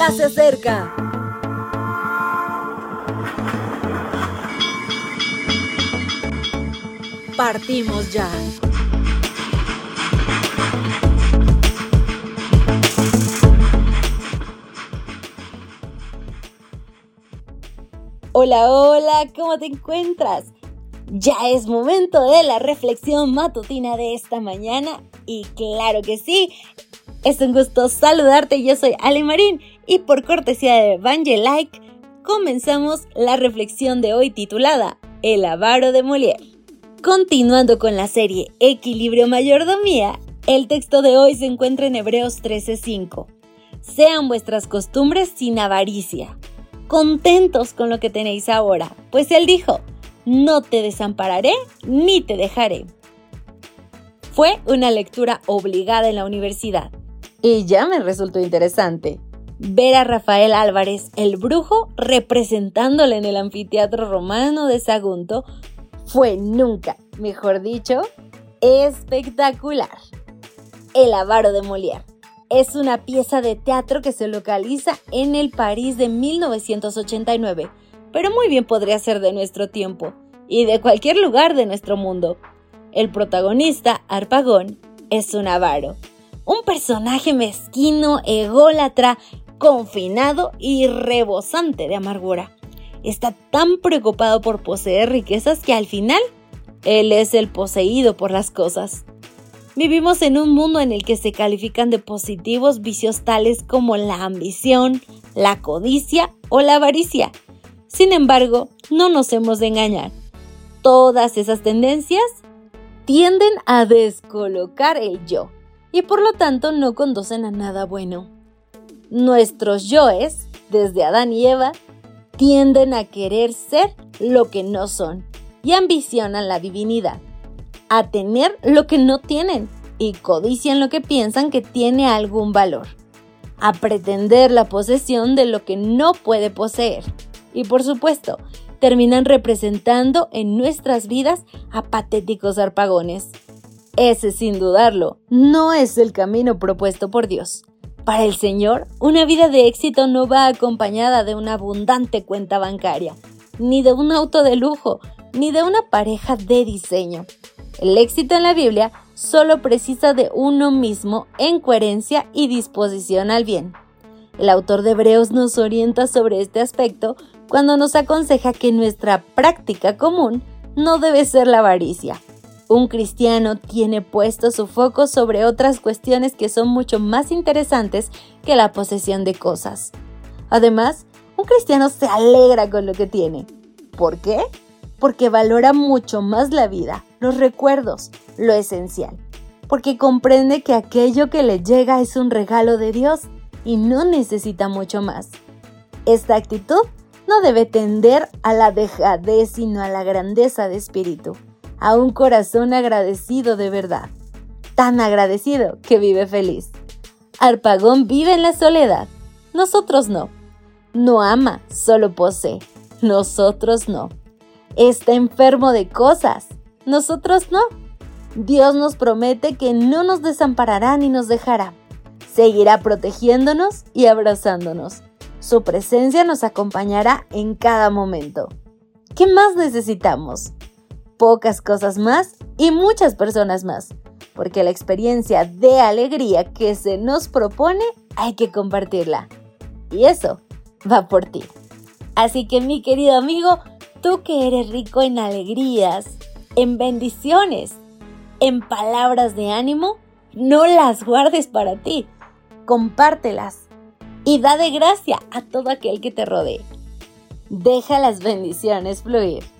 ya se acerca. Partimos ya. Hola, hola, ¿cómo te encuentras? Ya es momento de la reflexión matutina de esta mañana y claro que sí, es un gusto saludarte, yo soy Ale Marín y por cortesía de Evangelike comenzamos la reflexión de hoy titulada El avaro de Molière. Continuando con la serie Equilibrio Mayordomía, el texto de hoy se encuentra en Hebreos 13:5. Sean vuestras costumbres sin avaricia, contentos con lo que tenéis ahora, pues él dijo, no te desampararé ni te dejaré. Fue una lectura obligada en la universidad y ya me resultó interesante ver a Rafael Álvarez, el brujo, representándole en el anfiteatro romano de Sagunto, fue nunca, mejor dicho, espectacular. El avaro de Molière es una pieza de teatro que se localiza en el París de 1989 pero muy bien podría ser de nuestro tiempo y de cualquier lugar de nuestro mundo. El protagonista, Arpagón, es un avaro, un personaje mezquino, ególatra, confinado y rebosante de amargura. Está tan preocupado por poseer riquezas que al final él es el poseído por las cosas. Vivimos en un mundo en el que se califican de positivos vicios tales como la ambición, la codicia o la avaricia, sin embargo, no nos hemos de engañar. Todas esas tendencias tienden a descolocar el yo y por lo tanto no conducen a nada bueno. Nuestros yoes, desde Adán y Eva, tienden a querer ser lo que no son y ambicionan la divinidad, a tener lo que no tienen y codician lo que piensan que tiene algún valor, a pretender la posesión de lo que no puede poseer y por supuesto, terminan representando en nuestras vidas a patéticos arpagones. Ese, sin dudarlo, no es el camino propuesto por Dios. Para el Señor, una vida de éxito no va acompañada de una abundante cuenta bancaria, ni de un auto de lujo, ni de una pareja de diseño. El éxito en la Biblia solo precisa de uno mismo en coherencia y disposición al bien. El autor de Hebreos nos orienta sobre este aspecto cuando nos aconseja que nuestra práctica común no debe ser la avaricia. Un cristiano tiene puesto su foco sobre otras cuestiones que son mucho más interesantes que la posesión de cosas. Además, un cristiano se alegra con lo que tiene. ¿Por qué? Porque valora mucho más la vida, los recuerdos, lo esencial. Porque comprende que aquello que le llega es un regalo de Dios y no necesita mucho más. Esta actitud no debe tender a la dejadez, sino a la grandeza de espíritu, a un corazón agradecido de verdad, tan agradecido que vive feliz. Arpagón vive en la soledad, nosotros no. No ama, solo posee, nosotros no. Está enfermo de cosas, nosotros no. Dios nos promete que no nos desamparará ni nos dejará. Seguirá protegiéndonos y abrazándonos su presencia nos acompañará en cada momento. ¿Qué más necesitamos? Pocas cosas más y muchas personas más, porque la experiencia de alegría que se nos propone hay que compartirla. Y eso va por ti. Así que mi querido amigo, tú que eres rico en alegrías, en bendiciones, en palabras de ánimo, no las guardes para ti, compártelas y da de gracia a todo aquel que te rodee. Deja las bendiciones fluir.